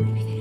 Everything.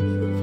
Amen.